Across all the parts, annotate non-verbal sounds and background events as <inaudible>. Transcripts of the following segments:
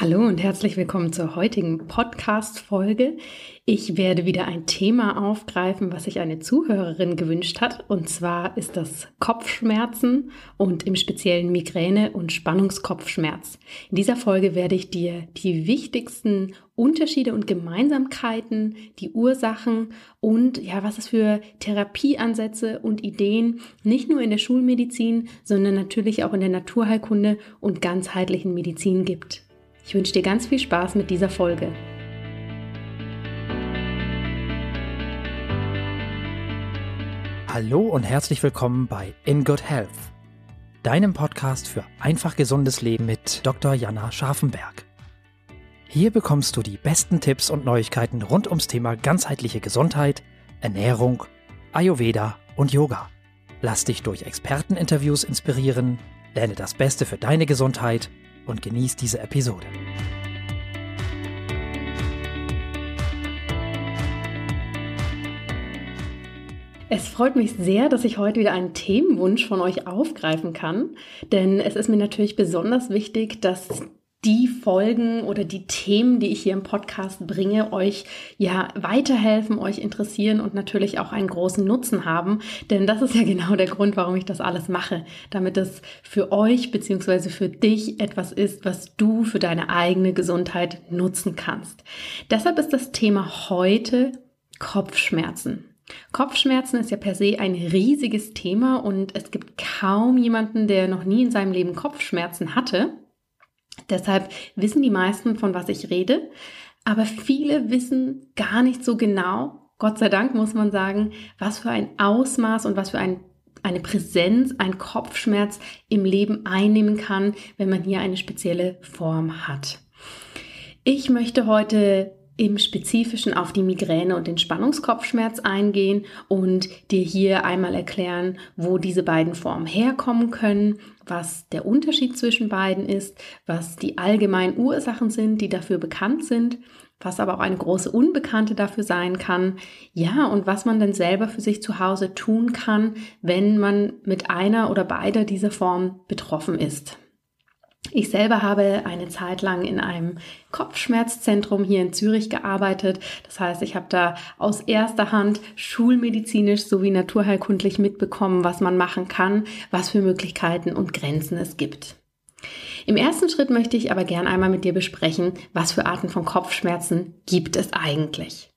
Hallo und herzlich willkommen zur heutigen Podcast-Folge. Ich werde wieder ein Thema aufgreifen, was sich eine Zuhörerin gewünscht hat. Und zwar ist das Kopfschmerzen und im speziellen Migräne und Spannungskopfschmerz. In dieser Folge werde ich dir die wichtigsten Unterschiede und Gemeinsamkeiten, die Ursachen und ja, was es für Therapieansätze und Ideen nicht nur in der Schulmedizin, sondern natürlich auch in der Naturheilkunde und ganzheitlichen Medizin gibt. Ich wünsche dir ganz viel Spaß mit dieser Folge. Hallo und herzlich willkommen bei In Good Health, deinem Podcast für einfach gesundes Leben mit Dr. Jana Scharfenberg. Hier bekommst du die besten Tipps und Neuigkeiten rund ums Thema ganzheitliche Gesundheit, Ernährung, Ayurveda und Yoga. Lass dich durch Experteninterviews inspirieren, lerne das Beste für deine Gesundheit und genieß diese Episode. Es freut mich sehr, dass ich heute wieder einen Themenwunsch von euch aufgreifen kann, denn es ist mir natürlich besonders wichtig, dass die Folgen oder die Themen, die ich hier im Podcast bringe, euch ja weiterhelfen, euch interessieren und natürlich auch einen großen Nutzen haben. Denn das ist ja genau der Grund, warum ich das alles mache. Damit es für euch beziehungsweise für dich etwas ist, was du für deine eigene Gesundheit nutzen kannst. Deshalb ist das Thema heute Kopfschmerzen. Kopfschmerzen ist ja per se ein riesiges Thema und es gibt kaum jemanden, der noch nie in seinem Leben Kopfschmerzen hatte. Deshalb wissen die meisten, von was ich rede, aber viele wissen gar nicht so genau, Gott sei Dank muss man sagen, was für ein Ausmaß und was für ein, eine Präsenz ein Kopfschmerz im Leben einnehmen kann, wenn man hier eine spezielle Form hat. Ich möchte heute im Spezifischen auf die Migräne und den Spannungskopfschmerz eingehen und dir hier einmal erklären, wo diese beiden Formen herkommen können, was der Unterschied zwischen beiden ist, was die allgemeinen Ursachen sind, die dafür bekannt sind, was aber auch eine große Unbekannte dafür sein kann. Ja, und was man dann selber für sich zu Hause tun kann, wenn man mit einer oder beider dieser Formen betroffen ist. Ich selber habe eine Zeit lang in einem Kopfschmerzzentrum hier in Zürich gearbeitet. Das heißt, ich habe da aus erster Hand schulmedizinisch sowie naturheilkundlich mitbekommen, was man machen kann, was für Möglichkeiten und Grenzen es gibt. Im ersten Schritt möchte ich aber gern einmal mit dir besprechen, was für Arten von Kopfschmerzen gibt es eigentlich.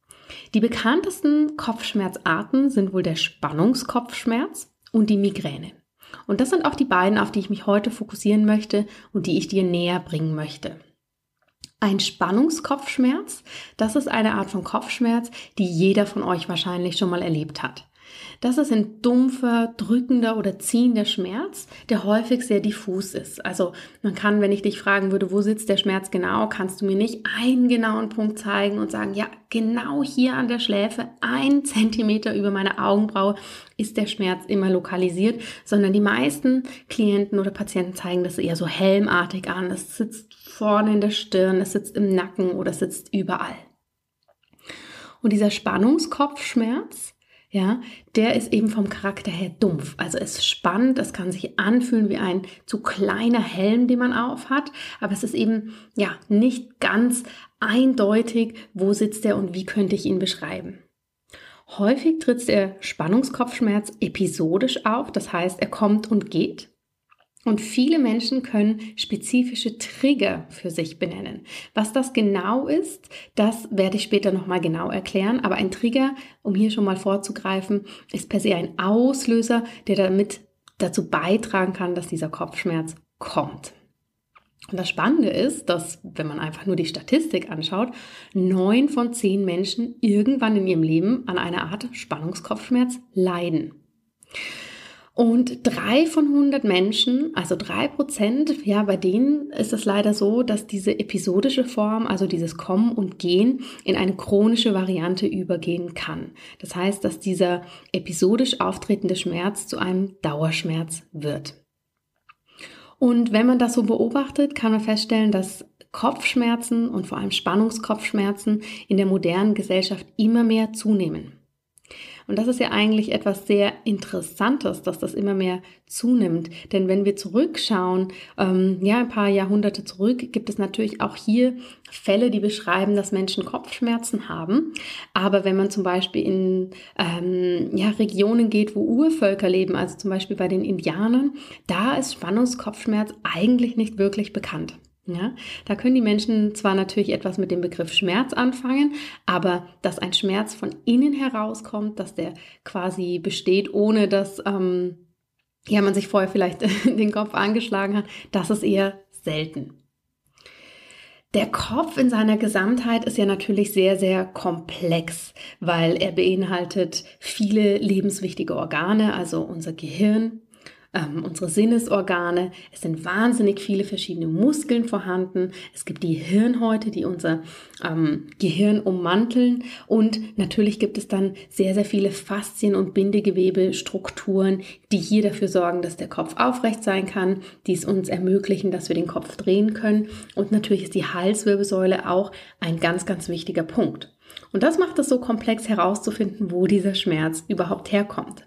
Die bekanntesten Kopfschmerzarten sind wohl der Spannungskopfschmerz und die Migräne. Und das sind auch die beiden, auf die ich mich heute fokussieren möchte und die ich dir näher bringen möchte. Ein Spannungskopfschmerz, das ist eine Art von Kopfschmerz, die jeder von euch wahrscheinlich schon mal erlebt hat. Das ist ein dumpfer, drückender oder ziehender Schmerz, der häufig sehr diffus ist. Also man kann, wenn ich dich fragen würde, wo sitzt der Schmerz genau, kannst du mir nicht einen genauen Punkt zeigen und sagen, ja, genau hier an der Schläfe, ein Zentimeter über meine Augenbraue ist der Schmerz immer lokalisiert, sondern die meisten Klienten oder Patienten zeigen das eher so helmartig an. Es sitzt vorne in der Stirn, es sitzt im Nacken oder es sitzt überall. Und dieser Spannungskopfschmerz, ja, der ist eben vom Charakter her dumpf. Also es ist spannend, es kann sich anfühlen wie ein zu kleiner Helm, den man aufhat, aber es ist eben ja nicht ganz eindeutig, wo sitzt er und wie könnte ich ihn beschreiben. Häufig tritt der Spannungskopfschmerz episodisch auf, das heißt, er kommt und geht. Und viele Menschen können spezifische Trigger für sich benennen. Was das genau ist, das werde ich später nochmal genau erklären. Aber ein Trigger, um hier schon mal vorzugreifen, ist per se ein Auslöser, der damit dazu beitragen kann, dass dieser Kopfschmerz kommt. Und das Spannende ist, dass, wenn man einfach nur die Statistik anschaut, neun von zehn Menschen irgendwann in ihrem Leben an einer Art Spannungskopfschmerz leiden. Und drei von 100 Menschen, also drei Prozent, ja, bei denen ist es leider so, dass diese episodische Form, also dieses Kommen und Gehen, in eine chronische Variante übergehen kann. Das heißt, dass dieser episodisch auftretende Schmerz zu einem Dauerschmerz wird. Und wenn man das so beobachtet, kann man feststellen, dass Kopfschmerzen und vor allem Spannungskopfschmerzen in der modernen Gesellschaft immer mehr zunehmen. Und das ist ja eigentlich etwas sehr Interessantes, dass das immer mehr zunimmt. Denn wenn wir zurückschauen, ähm, ja, ein paar Jahrhunderte zurück, gibt es natürlich auch hier Fälle, die beschreiben, dass Menschen Kopfschmerzen haben. Aber wenn man zum Beispiel in ähm, ja, Regionen geht, wo Urvölker leben, also zum Beispiel bei den Indianern, da ist Spannungskopfschmerz eigentlich nicht wirklich bekannt. Ja, da können die Menschen zwar natürlich etwas mit dem Begriff Schmerz anfangen, aber dass ein Schmerz von innen herauskommt, dass der quasi besteht, ohne dass ähm, ja, man sich vorher vielleicht <laughs> den Kopf angeschlagen hat, das ist eher selten. Der Kopf in seiner Gesamtheit ist ja natürlich sehr, sehr komplex, weil er beinhaltet viele lebenswichtige Organe, also unser Gehirn, ähm, unsere Sinnesorgane. Es sind wahnsinnig viele verschiedene Muskeln vorhanden. Es gibt die Hirnhäute, die unser ähm, Gehirn ummanteln. Und natürlich gibt es dann sehr, sehr viele Faszien- und Bindegewebestrukturen, die hier dafür sorgen, dass der Kopf aufrecht sein kann, die es uns ermöglichen, dass wir den Kopf drehen können. Und natürlich ist die Halswirbelsäule auch ein ganz, ganz wichtiger Punkt. Und das macht es so komplex herauszufinden, wo dieser Schmerz überhaupt herkommt.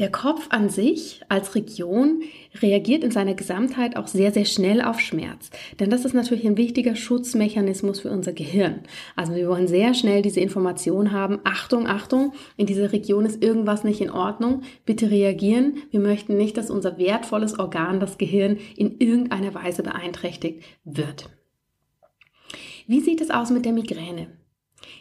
Der Kopf an sich als Region reagiert in seiner Gesamtheit auch sehr, sehr schnell auf Schmerz. Denn das ist natürlich ein wichtiger Schutzmechanismus für unser Gehirn. Also wir wollen sehr schnell diese Information haben. Achtung, Achtung, in dieser Region ist irgendwas nicht in Ordnung. Bitte reagieren. Wir möchten nicht, dass unser wertvolles Organ, das Gehirn, in irgendeiner Weise beeinträchtigt wird. Wie sieht es aus mit der Migräne?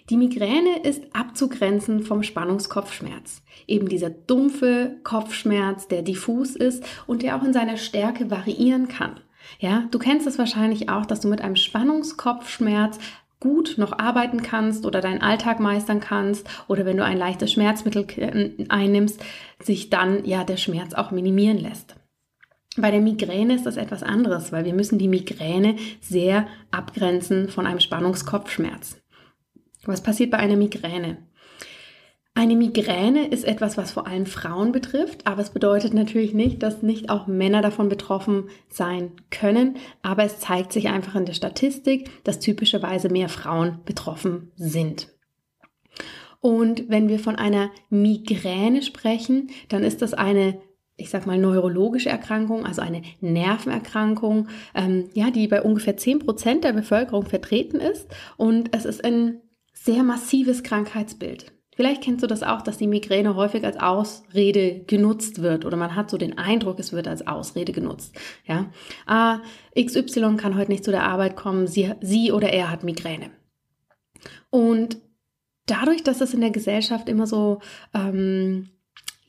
Die Migräne ist abzugrenzen vom Spannungskopfschmerz. Eben dieser dumpfe Kopfschmerz, der diffus ist und der auch in seiner Stärke variieren kann. Ja, du kennst es wahrscheinlich auch, dass du mit einem Spannungskopfschmerz gut noch arbeiten kannst oder deinen Alltag meistern kannst oder wenn du ein leichtes Schmerzmittel äh, einnimmst, sich dann ja der Schmerz auch minimieren lässt. Bei der Migräne ist das etwas anderes, weil wir müssen die Migräne sehr abgrenzen von einem Spannungskopfschmerz. Was passiert bei einer Migräne? Eine Migräne ist etwas, was vor allem Frauen betrifft, aber es bedeutet natürlich nicht, dass nicht auch Männer davon betroffen sein können, aber es zeigt sich einfach in der Statistik, dass typischerweise mehr Frauen betroffen sind. Und wenn wir von einer Migräne sprechen, dann ist das eine ich sag mal, neurologische Erkrankung, also eine Nervenerkrankung, ähm, ja, die bei ungefähr 10 Prozent der Bevölkerung vertreten ist. Und es ist ein sehr massives Krankheitsbild. Vielleicht kennst du das auch, dass die Migräne häufig als Ausrede genutzt wird oder man hat so den Eindruck, es wird als Ausrede genutzt. Ja, ah, XY kann heute nicht zu der Arbeit kommen, sie, sie oder er hat Migräne. Und dadurch, dass es in der Gesellschaft immer so ähm,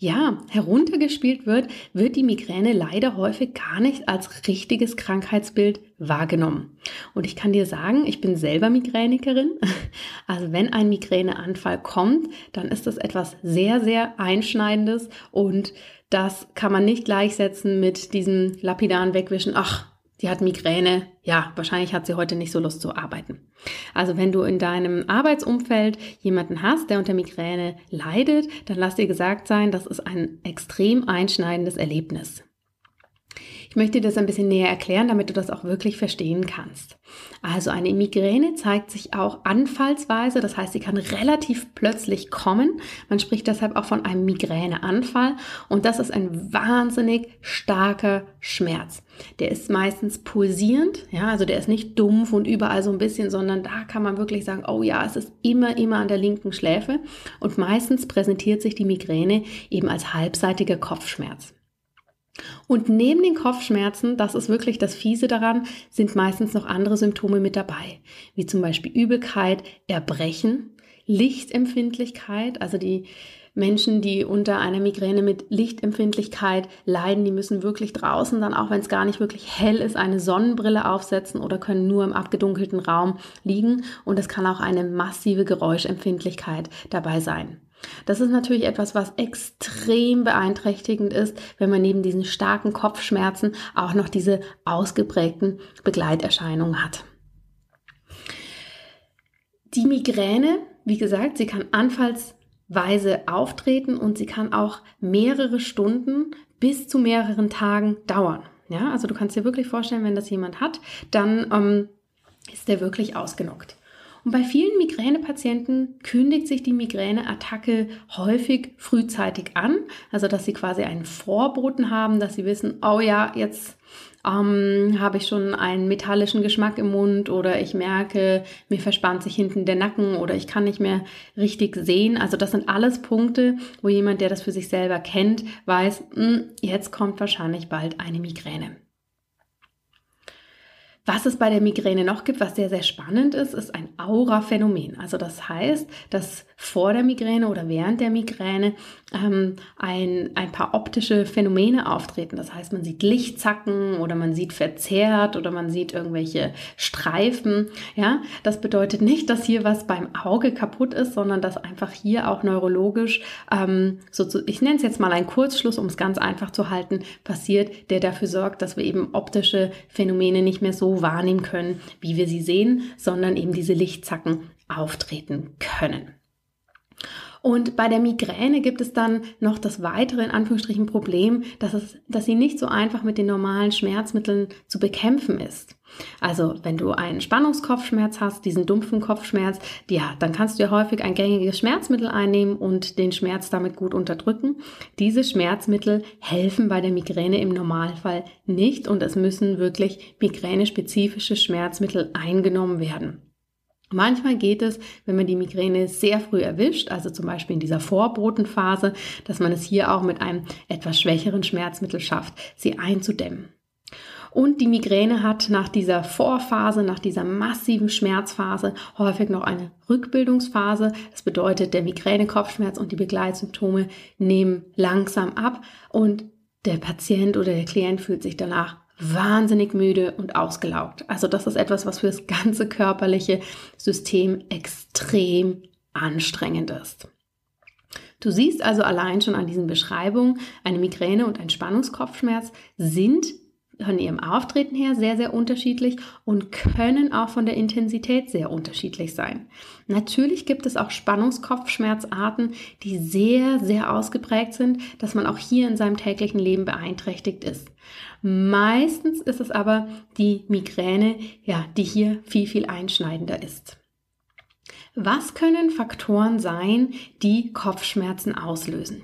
ja, heruntergespielt wird, wird die Migräne leider häufig gar nicht als richtiges Krankheitsbild wahrgenommen. Und ich kann dir sagen, ich bin selber Migränikerin. <laughs> Also wenn ein Migräneanfall kommt, dann ist das etwas sehr, sehr Einschneidendes und das kann man nicht gleichsetzen mit diesem lapidaren Wegwischen, ach, die hat Migräne, ja, wahrscheinlich hat sie heute nicht so Lust zu arbeiten. Also wenn du in deinem Arbeitsumfeld jemanden hast, der unter Migräne leidet, dann lass dir gesagt sein, das ist ein extrem einschneidendes Erlebnis. Ich möchte dir das ein bisschen näher erklären, damit du das auch wirklich verstehen kannst. Also eine Migräne zeigt sich auch anfallsweise, das heißt, sie kann relativ plötzlich kommen. Man spricht deshalb auch von einem Migräneanfall und das ist ein wahnsinnig starker Schmerz. Der ist meistens pulsierend, ja, also der ist nicht dumpf und überall so ein bisschen, sondern da kann man wirklich sagen, oh ja, es ist immer, immer an der linken Schläfe und meistens präsentiert sich die Migräne eben als halbseitiger Kopfschmerz. Und neben den Kopfschmerzen, das ist wirklich das Fiese daran, sind meistens noch andere Symptome mit dabei, wie zum Beispiel Übelkeit, Erbrechen, Lichtempfindlichkeit, also die Menschen, die unter einer Migräne mit Lichtempfindlichkeit leiden, die müssen wirklich draußen dann, auch wenn es gar nicht wirklich hell ist, eine Sonnenbrille aufsetzen oder können nur im abgedunkelten Raum liegen. Und es kann auch eine massive Geräuschempfindlichkeit dabei sein. Das ist natürlich etwas, was extrem beeinträchtigend ist, wenn man neben diesen starken Kopfschmerzen auch noch diese ausgeprägten Begleiterscheinungen hat. Die Migräne, wie gesagt, sie kann anfallsweise auftreten und sie kann auch mehrere Stunden bis zu mehreren Tagen dauern. Ja, also du kannst dir wirklich vorstellen, wenn das jemand hat, dann ähm, ist der wirklich ausgenockt. Und bei vielen Migränepatienten kündigt sich die Migräneattacke häufig frühzeitig an, also dass sie quasi einen Vorboten haben, dass sie wissen, oh ja, jetzt ähm, habe ich schon einen metallischen Geschmack im Mund oder ich merke, mir verspannt sich hinten der Nacken oder ich kann nicht mehr richtig sehen. Also das sind alles Punkte, wo jemand, der das für sich selber kennt, weiß, mh, hm, jetzt kommt wahrscheinlich bald eine Migräne. Was es bei der Migräne noch gibt, was sehr, sehr spannend ist, ist ein Aura-Phänomen. Also das heißt, dass vor der Migräne oder während der Migräne ähm, ein, ein paar optische Phänomene auftreten. Das heißt, man sieht Lichtzacken oder man sieht verzerrt oder man sieht irgendwelche Streifen. Ja, das bedeutet nicht, dass hier was beim Auge kaputt ist, sondern dass einfach hier auch neurologisch, ähm, so zu, ich nenne es jetzt mal einen Kurzschluss, um es ganz einfach zu halten, passiert, der dafür sorgt, dass wir eben optische Phänomene nicht mehr so wahrnehmen können, wie wir sie sehen, sondern eben diese Lichtzacken auftreten können. Und bei der Migräne gibt es dann noch das weitere, in Anführungsstrichen, Problem, dass, es, dass sie nicht so einfach mit den normalen Schmerzmitteln zu bekämpfen ist. Also wenn du einen Spannungskopfschmerz hast, diesen dumpfen Kopfschmerz, ja, dann kannst du ja häufig ein gängiges Schmerzmittel einnehmen und den Schmerz damit gut unterdrücken. Diese Schmerzmittel helfen bei der Migräne im Normalfall nicht und es müssen wirklich migränespezifische Schmerzmittel eingenommen werden. Manchmal geht es, wenn man die Migräne sehr früh erwischt, also zum Beispiel in dieser Vorbotenphase, dass man es hier auch mit einem etwas schwächeren Schmerzmittel schafft, sie einzudämmen. Und die Migräne hat nach dieser Vorphase, nach dieser massiven Schmerzphase häufig noch eine Rückbildungsphase. Das bedeutet, der Migräne-Kopfschmerz und die Begleitsymptome nehmen langsam ab und der Patient oder der Klient fühlt sich danach wahnsinnig müde und ausgelaugt. Also das ist etwas, was für das ganze körperliche System extrem anstrengend ist. Du siehst also allein schon an diesen Beschreibungen, eine Migräne und ein Spannungskopfschmerz sind von ihrem Auftreten her sehr, sehr unterschiedlich und können auch von der Intensität sehr unterschiedlich sein. Natürlich gibt es auch Spannungskopfschmerzarten, die sehr, sehr ausgeprägt sind, dass man auch hier in seinem täglichen Leben beeinträchtigt ist. Meistens ist es aber die Migräne, ja, die hier viel, viel einschneidender ist. Was können Faktoren sein, die Kopfschmerzen auslösen?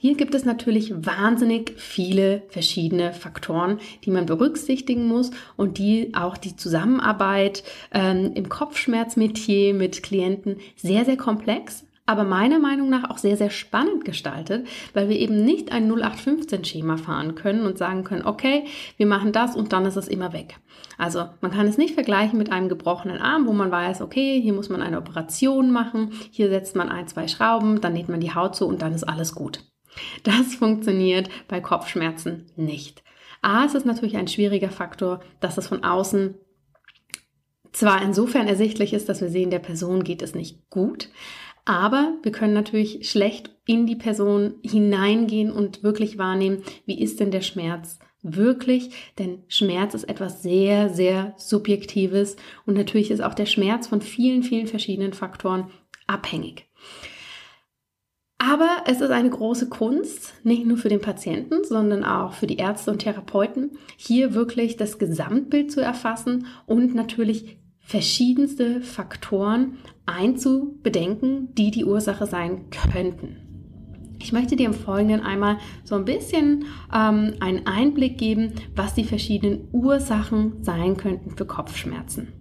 Hier gibt es natürlich wahnsinnig viele verschiedene Faktoren, die man berücksichtigen muss und die auch die Zusammenarbeit ähm, im Kopfschmerzmetier mit Klienten sehr, sehr komplex, aber meiner Meinung nach auch sehr, sehr spannend gestaltet, weil wir eben nicht ein 0815-Schema fahren können und sagen können, okay, wir machen das und dann ist es immer weg. Also man kann es nicht vergleichen mit einem gebrochenen Arm, wo man weiß, okay, hier muss man eine Operation machen, hier setzt man ein, zwei Schrauben, dann näht man die Haut zu und dann ist alles gut. Das <laughs> funktioniert bei Kopfschmerzen nicht. A, es ist natürlich ein schwieriger Faktor, dass es von außen zwar insofern ersichtlich ist, dass wir sehen, der Person geht es nicht gut, aber wir können natürlich schlecht in die Person hineingehen und wirklich wahrnehmen, wie ist denn der Schmerz wirklich? Denn Schmerz ist etwas sehr, sehr Subjektives und natürlich ist auch der Schmerz von vielen, vielen verschiedenen Faktoren abhängig. Aber es ist eine große Kunst, nicht nur für den Patienten, sondern auch für die Ärzte und Therapeuten, hier wirklich das Gesamtbild zu erfassen und natürlich verschiedenste Faktoren einzubedenken, die die Ursache sein könnten. Ich möchte dir im Folgenden einmal so ein bisschen ähm, einen Einblick geben, was die verschiedenen Ursachen sein könnten für Kopfschmerzen.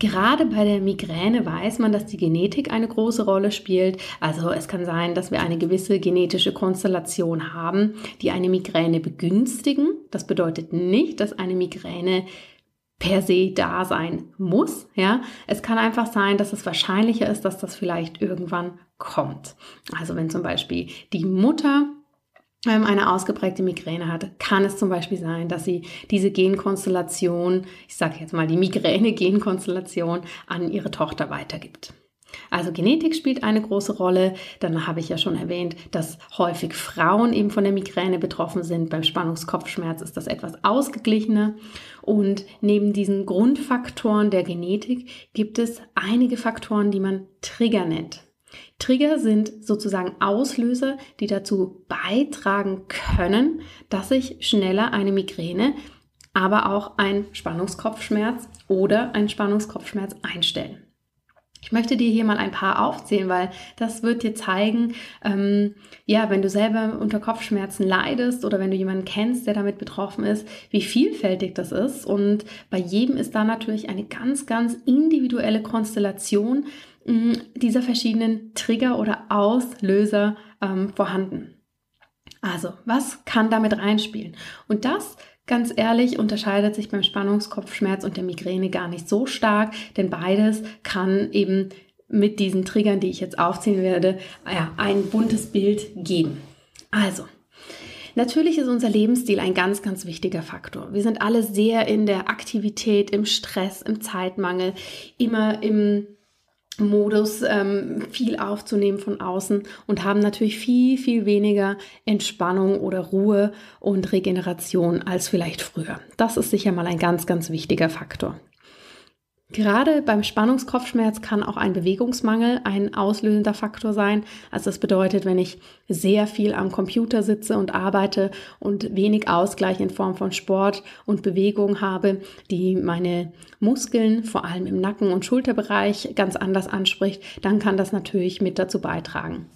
Gerade bei der Migräne weiß man, dass die Genetik eine große Rolle spielt. Also es kann sein, dass wir eine gewisse genetische Konstellation haben, die eine Migräne begünstigen. Das bedeutet nicht, dass eine Migräne per se da sein muss. Ja, es kann einfach sein, dass es wahrscheinlicher ist, dass das vielleicht irgendwann kommt. Also wenn zum Beispiel die Mutter ähm, eine ausgeprägte Migräne hat, kann es zum Beispiel sein, dass sie diese Genkonstellation, ich sage jetzt mal die Migräne-Genkonstellation, an ihre Tochter weitergibt. Also Genetik spielt eine große Rolle. Dann habe ich ja schon erwähnt, dass häufig Frauen eben von der Migräne betroffen sind. Beim Spannungskopfschmerz ist das etwas ausgeglichener. Und neben diesen Grundfaktoren der Genetik gibt es einige Faktoren, die man Trigger nennt. Trigger sind sozusagen Auslöser, die dazu beitragen können, dass sich schneller eine Migräne, aber auch ein Spannungskopfschmerz oder ein Spannungskopfschmerz einstellen. Ich möchte dir hier mal ein paar aufzählen, weil das wird dir zeigen, ähm, ja, wenn du selber unter Kopfschmerzen leidest oder wenn du jemanden kennst, der damit betroffen ist, wie vielfältig das ist. Und bei jedem ist da natürlich eine ganz, ganz individuelle Konstellation mh, mm, dieser verschiedenen Trigger oder Auslöser ähm, vorhanden. Also, was kann damit reinspielen? Und das Ganz ehrlich unterscheidet sich beim Spannungskopfschmerz und der Migräne gar nicht so stark, denn beides kann eben mit diesen Triggern, die ich jetzt aufziehen werde, ja, ein buntes Bild geben. Also, Natürlich ist unser Lebensstil ein ganz, ganz wichtiger Faktor. Wir sind alle sehr in der Aktivität, im Stress, im Zeitmangel, immer im Modus ähm, viel aufzunehmen von außen und haben natürlich viel, viel weniger Entspannung oder Ruhe und Regeneration als vielleicht früher. Das ist sicher mal ein ganz, ganz wichtiger Faktor. Gerade beim Spannungskopfschmerz kann auch ein Bewegungsmangel ein auslösender Faktor sein. Also das bedeutet, wenn ich sehr viel am Computer sitze und arbeite und wenig Ausgleich in Form von Sport und Bewegung habe, die meine Muskeln, vor allem im Nacken- und Schulterbereich, ganz anders anspricht, dann kann das natürlich mit dazu beitragen.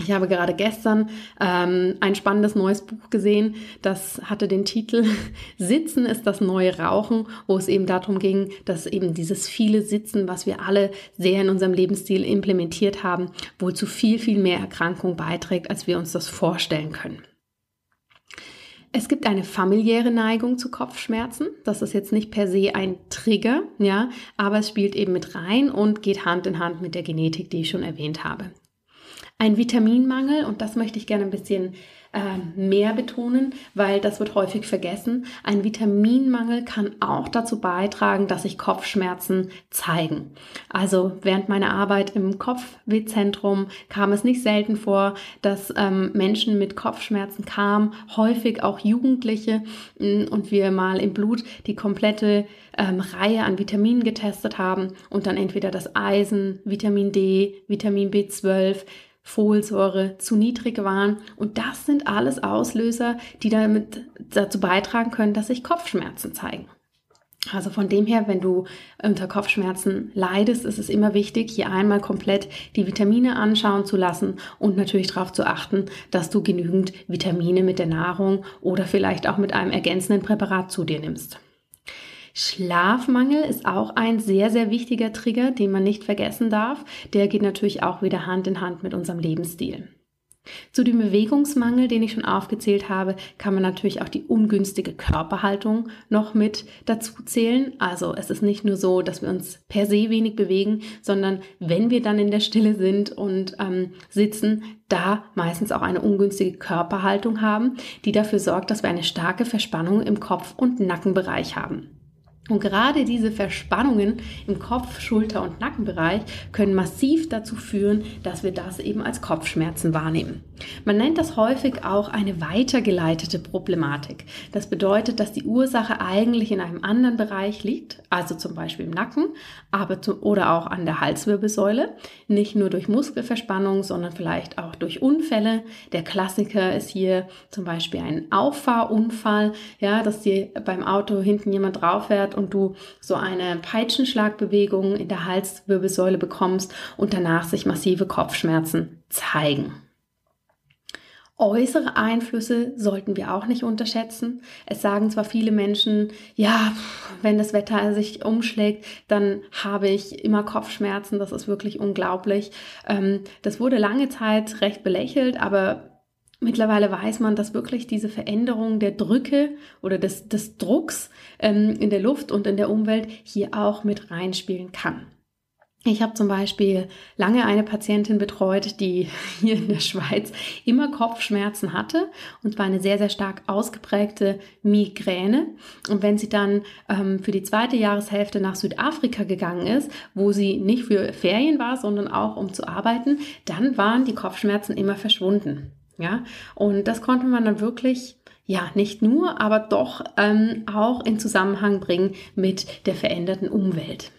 Ich habe gerade gestern ähm, ein spannendes neues Buch gesehen, das hatte den Titel <laughs> Sitzen ist das neue Rauchen, wo es eben darum ging, dass eben dieses viele Sitzen, was wir alle sehr in unserem Lebensstil implementiert haben, wohl zu viel, viel mehr Erkrankung beiträgt, als wir uns das vorstellen können. Es gibt eine familiäre Neigung zu Kopfschmerzen. Das ist jetzt nicht per se ein Trigger, ja, aber es spielt eben mit rein und geht Hand in Hand mit der Genetik, die ich schon erwähnt habe. Ein Vitaminmangel, und das möchte ich gerne ein bisschen äh, mehr betonen, weil das wird häufig vergessen. Ein Vitaminmangel kann auch dazu beitragen, dass sich Kopfschmerzen zeigen. Also während meiner Arbeit im Kopfwehzentrum kam es nicht selten vor, dass ähm, Menschen mit Kopfschmerzen kamen, häufig auch Jugendliche mm, und wir mal im Blut die komplette ähm, Reihe an Vitaminen getestet haben und dann entweder das Eisen, Vitamin D, Vitamin B12, Folsäure zu niedrig waren. Und das sind alles Auslöser, die damit dazu beitragen können, dass sich Kopfschmerzen zeigen. Also von dem her, wenn du unter Kopfschmerzen leidest, ist es immer wichtig, hier einmal komplett die Vitamine anschauen zu lassen und natürlich darauf zu achten, dass du genügend Vitamine mit der Nahrung oder vielleicht auch mit einem ergänzenden Präparat zu dir nimmst. Schlafmangel ist auch ein sehr, sehr wichtiger Trigger, den man nicht vergessen darf. Der geht natürlich auch wieder Hand in Hand mit unserem Lebensstil. Zu dem Bewegungsmangel, den ich schon aufgezählt habe, kann man natürlich auch die ungünstige Körperhaltung noch mit dazu zählen. Also es ist nicht nur so, dass wir uns per se wenig bewegen, sondern wenn wir dann in der Stille sind und ähm, sitzen, da meistens auch eine ungünstige Körperhaltung haben, die dafür sorgt, dass wir eine starke Verspannung im Kopf- und Nackenbereich haben. Und gerade diese Verspannungen im Kopf-, Schulter- und Nackenbereich können massiv dazu führen, dass wir das eben als Kopfschmerzen wahrnehmen. Man nennt das häufig auch eine weitergeleitete Problematik. Das bedeutet, dass die Ursache eigentlich in einem anderen Bereich liegt, also zum Beispiel im Nacken, aber zu, oder auch an der Halswirbelsäule. Nicht nur durch Muskelverspannung, sondern vielleicht auch durch Unfälle. Der Klassiker ist hier zum Beispiel ein Auffahrunfall, ja, dass dir beim Auto hinten jemand drauf fährt und du so eine Peitschenschlagbewegung in der Halswirbelsäule bekommst und danach sich massive Kopfschmerzen zeigen. Äußere Einflüsse sollten wir auch nicht unterschätzen. Es sagen zwar viele Menschen, ja, wenn das Wetter sich umschlägt, dann habe ich immer Kopfschmerzen. Das ist wirklich unglaublich. Ähm, das wurde lange Zeit recht belächelt, aber Mittlerweile weiß man, dass wirklich diese Veränderung der Drücke oder des, des Drucks ähm, in der Luft und in der Umwelt hier auch mit reinspielen kann. Ich habe zum Beispiel lange eine Patientin betreut, die <laughs> hier in der Schweiz immer Kopfschmerzen hatte und zwar eine sehr, sehr stark ausgeprägte Migräne. Und wenn sie dann ähm, für die zweite Jahreshälfte nach Südafrika gegangen ist, wo sie nicht für Ferien war, sondern auch um zu arbeiten, dann waren die Kopfschmerzen immer verschwunden. Ja, und das konnte man dann wirklich ja, nicht nur, aber doch ähm, auch in Zusammenhang bringen mit der veränderten Umwelt.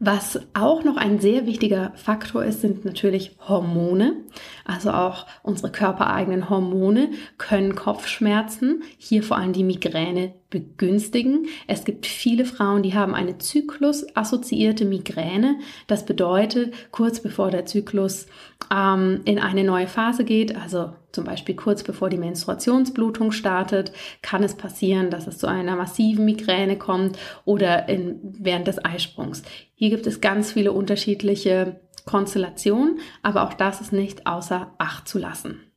Was auch noch ein sehr wichtiger Faktor ist, sind natürlich Hormone. Also auch unsere körpereigenen Hormone können Kopfschmerzen, hier vor allem die Migräne, begünstigen. Es gibt viele Frauen, die haben eine zyklusassoziierte Migräne. Das bedeutet, kurz bevor der Zyklus ähm, in eine neue Phase geht, also zum Beispiel kurz bevor die Menstruationsblutung startet, kann es passieren, dass es zu einer massiven Migräne kommt oder in, während des Eisprungs. Hier gibt es ganz viele unterschiedliche Konstellationen, aber auch das ist nicht außer Acht zu lassen.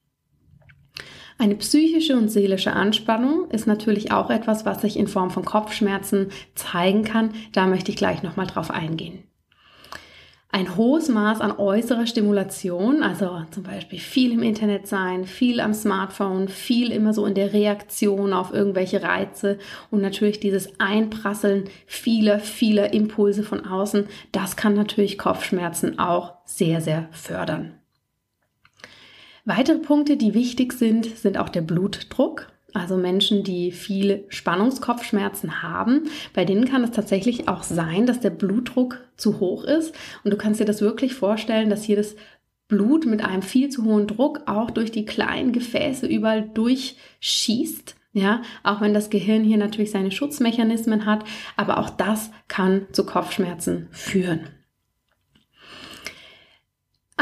Eine psychische und seelische Anspannung ist natürlich auch etwas, was sich in Form von Kopfschmerzen zeigen kann. Da möchte ich gleich nochmal drauf eingehen. Ein hohes Maß an äußerer Stimulation, also zum Beispiel viel im Internet sein, viel am Smartphone, viel immer so in der Reaktion auf irgendwelche Reize und natürlich dieses Einprasseln vieler, vieler Impulse von außen, das kann natürlich Kopfschmerzen auch sehr, sehr fördern. Weitere Punkte, die wichtig sind, sind auch der Blutdruck. Also Menschen, die viel Spannungskopfschmerzen haben, bei denen kann es tatsächlich auch sein, dass der Blutdruck zu hoch ist. Und du kannst dir das wirklich vorstellen, dass hier das Blut mit einem viel zu hohen Druck auch durch die kleinen Gefäße überall durchschießt. Ja, auch wenn das Gehirn hier natürlich seine Schutzmechanismen hat, aber auch das kann zu Kopfschmerzen führen.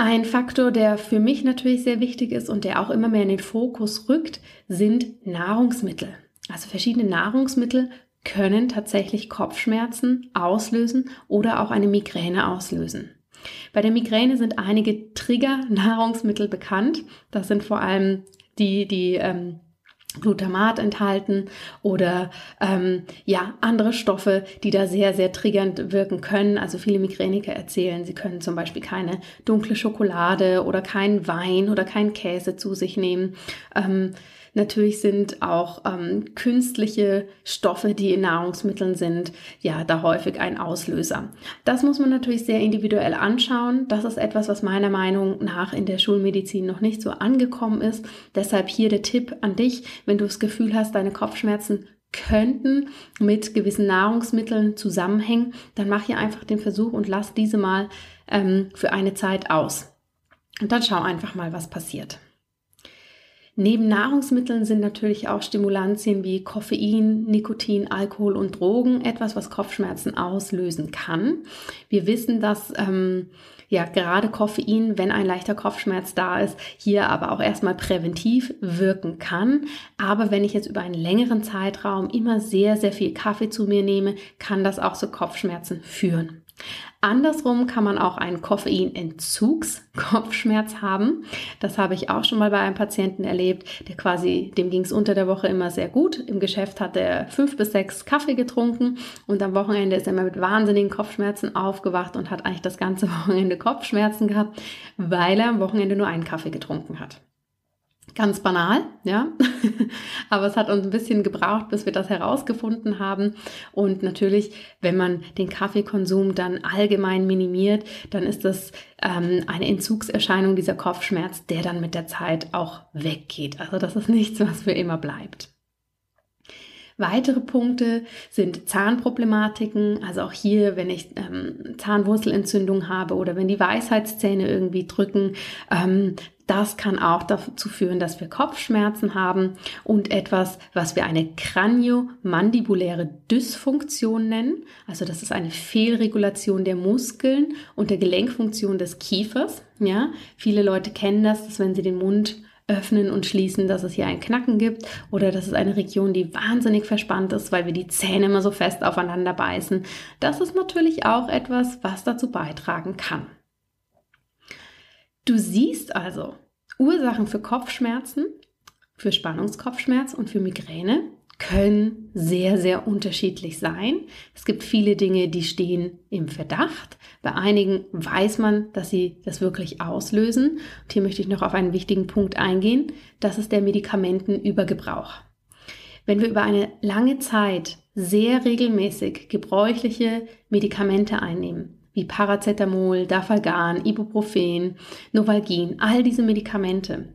Ein Faktor, der für mich natürlich sehr wichtig ist und der auch immer mehr in den Fokus rückt, sind Nahrungsmittel. Also verschiedene Nahrungsmittel können tatsächlich Kopfschmerzen auslösen oder auch eine Migräne auslösen. Bei der Migräne sind einige Trigger-Nahrungsmittel bekannt. Das sind vor allem die, die ähm, Glutamat enthalten oder ähm, ja andere Stoffe, die da sehr sehr triggernd wirken können. Also viele Migräniker erzählen, sie können zum Beispiel keine dunkle Schokolade oder keinen Wein oder keinen Käse zu sich nehmen. Ähm, Natürlich sind auch ähm, künstliche Stoffe, die in Nahrungsmitteln sind, ja, da häufig ein Auslöser. Das muss man natürlich sehr individuell anschauen. Das ist etwas, was meiner Meinung nach in der Schulmedizin noch nicht so angekommen ist. Deshalb hier der Tipp an dich, wenn du das Gefühl hast, deine Kopfschmerzen könnten mit gewissen Nahrungsmitteln zusammenhängen, dann mach hier einfach den Versuch und lass diese mal ähm, für eine Zeit aus. Und dann schau einfach mal, was passiert. Neben Nahrungsmitteln sind natürlich auch Stimulantien wie Koffein, Nikotin, Alkohol und Drogen etwas, was Kopfschmerzen auslösen kann. Wir wissen, dass ähm, ja gerade Koffein, wenn ein leichter Kopfschmerz da ist, hier aber auch erstmal präventiv wirken kann. Aber wenn ich jetzt über einen längeren Zeitraum immer sehr, sehr viel Kaffee zu mir nehme, kann das auch zu Kopfschmerzen führen. Andersrum kann man auch einen Koffeinentzugskopfschmerz haben. Das habe ich auch schon mal bei einem Patienten erlebt, der quasi, dem ging es unter der Woche immer sehr gut. Im Geschäft hat er fünf bis sechs Kaffee getrunken und am Wochenende ist er immer mit wahnsinnigen Kopfschmerzen aufgewacht und hat eigentlich das ganze <laughs> Wochenende Kopfschmerzen gehabt, weil er am Wochenende nur einen Kaffee getrunken hat. Ganz banal, ja. <laughs> Aber es hat uns ein bisschen gebraucht, bis wir das herausgefunden haben. Und natürlich, wenn man den Kaffeekonsum dann allgemein minimiert, dann ist das ähm, eine Entzugserscheinung dieser Kopfschmerz, der dann mit der Zeit auch weggeht. Also das ist nichts, was für immer bleibt. Weitere Punkte sind Zahnproblematiken, also auch hier, wenn ich ähm, Zahnwurzelentzündung habe oder wenn die Weisheitszähne irgendwie drücken, ähm, das kann auch dazu führen, dass wir Kopfschmerzen haben und etwas, was wir eine kraniomandibuläre Dysfunktion nennen. Also das ist eine Fehlregulation der Muskeln und der Gelenkfunktion des Kiefers. Ja, viele Leute kennen das, dass wenn sie den Mund öffnen und schließen, dass es hier ein Knacken gibt oder dass es eine Region, die wahnsinnig verspannt ist, weil wir die Zähne immer so fest aufeinander beißen. Das ist natürlich auch etwas, was dazu beitragen kann. Du siehst also Ursachen für Kopfschmerzen, für Spannungskopfschmerz und für Migräne können sehr, sehr unterschiedlich sein. Es gibt viele Dinge, die stehen im Verdacht. Bei einigen weiß man, dass sie das wirklich auslösen. Und hier möchte ich noch auf einen wichtigen Punkt eingehen. Das ist der Medikamentenübergebrauch. Wenn wir über eine lange Zeit sehr regelmäßig gebräuchliche Medikamente einnehmen, wie Paracetamol, Dafalgan, Ibuprofen, Novalgin, all diese Medikamente.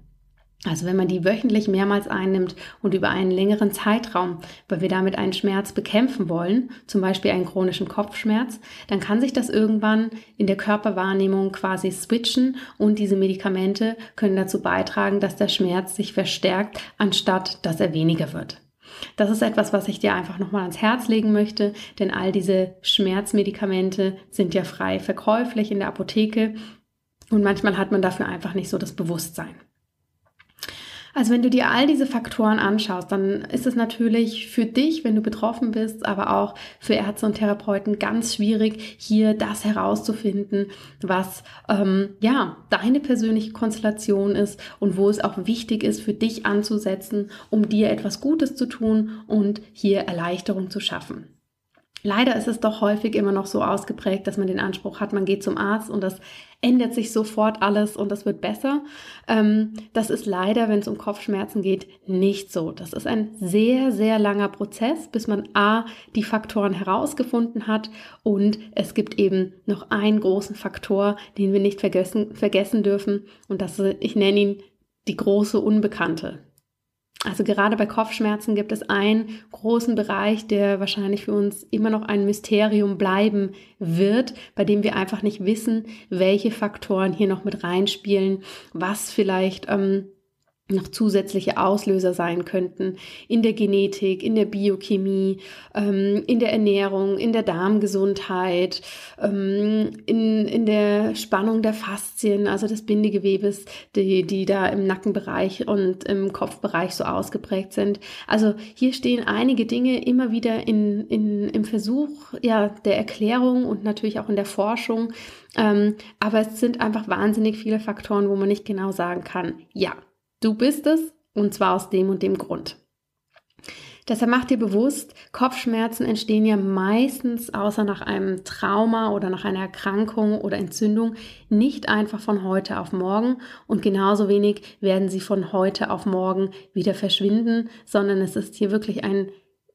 Also wenn man die wöchentlich mehrmals einnimmt und über einen längeren Zeitraum, weil wir damit einen Schmerz bekämpfen wollen, zum Beispiel einen chronischen Kopfschmerz, dann kann sich das irgendwann in der Körperwahrnehmung quasi switchen und diese Medikamente können dazu beitragen, dass der Schmerz sich verstärkt, anstatt dass er weniger wird. Das ist etwas, was ich dir einfach nochmal ans Herz legen möchte, denn all diese Schmerzmedikamente sind ja frei verkäuflich in der Apotheke und manchmal hat man dafür einfach nicht so das Bewusstsein. Also wenn du dir all diese Faktoren anschaust, dann ist es natürlich für dich, wenn du betroffen bist, aber auch für Ärzte und Therapeuten ganz schwierig, hier das herauszufinden, was ähm, ja deine persönliche Konstellation ist und wo es auch wichtig ist, für dich anzusetzen, um dir etwas Gutes zu tun und hier Erleichterung zu schaffen. Leider ist es doch häufig immer noch so ausgeprägt, dass man den Anspruch hat, man geht zum Arzt und das ändert sich sofort alles und das wird besser. Ähm, das ist leider, wenn es um Kopfschmerzen geht, nicht so. Das ist ein sehr, sehr langer Prozess, bis man A, die Faktoren herausgefunden hat und es gibt eben noch einen großen Faktor, den wir nicht vergessen, vergessen dürfen und das, ich nenne ihn die große Unbekannte. Also gerade bei Kopfschmerzen gibt es einen großen Bereich, der wahrscheinlich für uns immer noch ein Mysterium bleiben wird, bei dem wir einfach nicht wissen, welche Faktoren hier noch mit reinspielen, was vielleicht ähm, noch zusätzliche Auslöser sein könnten in der Genetik, in der Biochemie, ähm, in der Ernährung, in der Darmgesundheit, ähm, in, in der Spannung der Faszien, also des Bindegewebes, die, die da im Nackenbereich und im Kopfbereich so ausgeprägt sind. Also hier stehen einige Dinge immer wieder in, in, im Versuch ja, der Erklärung und natürlich auch in der Forschung. Ähm, aber es sind einfach wahnsinnig viele Faktoren, wo man nicht genau sagen kann, ja, Du bist es und zwar aus dem und dem Grund. Deshalb mach dir bewusst, Kopfschmerzen entstehen ja meistens außer nach einem Trauma oder nach einer Erkrankung oder Entzündung nicht einfach von heute auf morgen und genauso wenig werden sie von heute auf morgen wieder verschwinden, sondern es ist hier wirklich ein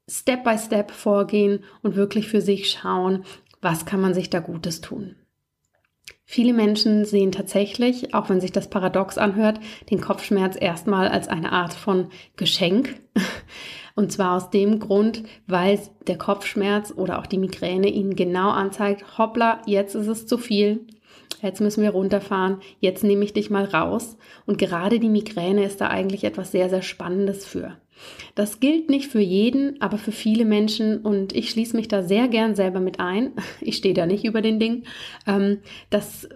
Step-by-Step Vorgehen und wirklich für sich schauen, was kann man sich da Gutes tun. Viele Menschen sehen tatsächlich, auch wenn sich das paradox anhört, den Kopfschmerz erstmal als eine Art von Geschenk. <laughs> Und zwar aus dem Grund, weil der Kopfschmerz oder auch die Migräne ihnen genau anzeigt, hoppla, jetzt ist es zu viel, jetzt müssen wir runterfahren, jetzt nehme ich dich mal raus. Und gerade die Migräne ist da eigentlich etwas sehr, sehr Spannendes für. Das gilt nicht für jeden, aber für viele Menschen und ich schließe mich da sehr gern selber mit ein. <laughs> Ich stehe da nicht über den Ding. Ähm, dass